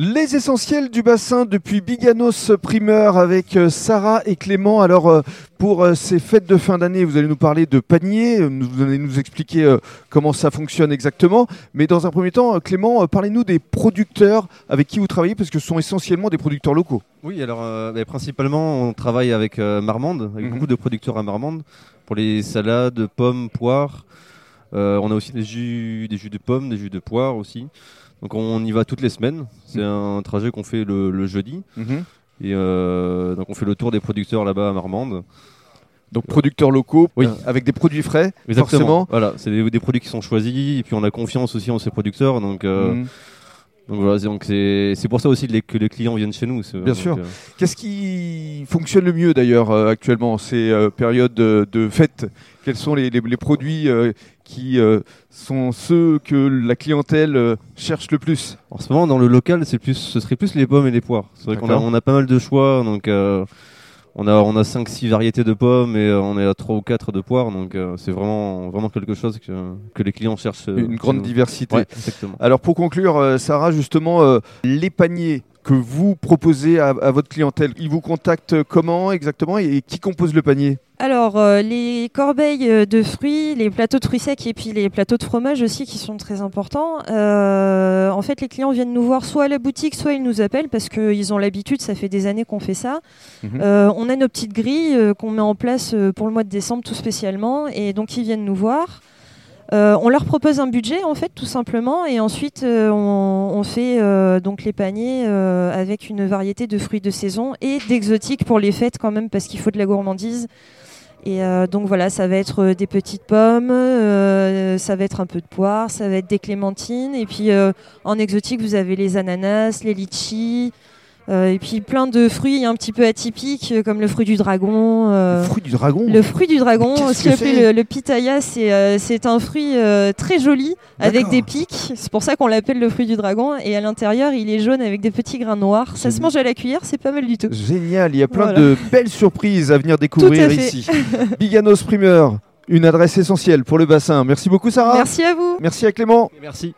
Les essentiels du bassin depuis Biganos Primeur avec euh, Sarah et Clément. Alors euh, pour euh, ces fêtes de fin d'année, vous allez nous parler de panier, vous allez nous expliquer comment ça fonctionne exactement. Mais dans un premier temps, Clément, parlez-nous des producteurs avec qui vous travaillez parce que ce sont essentiellement des producteurs locaux. Oui, alors bah, principalement on travaille avec Marmande, avec mhm. beaucoup de producteurs à Marmande pour les salades, pommes, poires. On a aussi des jus, des jus de pommes, des jus de poires aussi. Donc on y va toutes les semaines. C'est mm. un trajet qu'on fait le, jeudi. Mm-hmm. Et euh, donc on fait le tour des producteurs là-bas à Marmande. Donc producteurs locaux, oui. Euh, avec des produits frais, forcément. Voilà, c'est des, produits qui sont choisis, et puis on a confiance aussi en ces producteurs, donc. Euh, mm. Donc voilà, donc c'est pour ça aussi que les clients viennent chez nous. Bien sûr. Qu'est-ce qui fonctionne le mieux d'ailleurs actuellement? En ces périodes de, de fêtes Quels sont les, les, les produits qui euh, sont ceux que la clientèle euh, cherche le plus? En ce moment, dans le local, c'est plus, ce serait plus les pommes et les poires. C'est vrai qu'on a, on a pas mal de choix, donc euh, on a on a 5-6 variétés de pommes et on est à 3 ou 4 de poires, donc c'est vraiment vraiment quelque chose que, que les clients cherchent. Une grande diversité. exactement. Alors pour conclure, Sarah, justement, les paniers que vous proposez à, votre clientèle Ils vous contactent comment exactement et, qui compose le panier? Alors, euh, les corbeilles euh, de fruits, les plateaux de fruits secs et puis les plateaux de fromage aussi qui sont très importants. Euh, en fait, les clients viennent nous voir soit à la boutique, soit ils nous appellent parce qu'ils ont l'habitude, ça fait des années qu'on fait ça. Mhm. on a nos petites grilles qu'on met en place pour le mois de décembre tout spécialement et donc ils viennent nous voir. Euh, on leur propose un budget en fait tout simplement et ensuite euh, on, fait euh, donc les paniers avec une variété de fruits de saison et d'exotiques pour les fêtes quand même parce qu'il faut de la gourmandise. Et donc voilà, ça va être des petites pommes, ça va être un peu de poire, ça va être des clémentines et puis en exotique vous avez les ananas, les litchis. Euh, et puis plein de fruits un petit peu atypiques euh, comme le fruit du dragon. Euh, le fruit du dragon Le fruit du dragon, aussi appelé le, pitaya, c'est un fruit très joli avec des pics. C'est pour ça qu'on l'appelle le fruit du dragon. Et à l'intérieur, il est jaune avec des petits grains noirs. Ça se mange à la cuillère, c'est pas mal du tout. Génial, il y a plein de belles surprises à venir découvrir ici. Biganos Primeur, une adresse essentielle pour le bassin. Merci beaucoup Sarah. Merci à vous. Merci à Clément. Merci.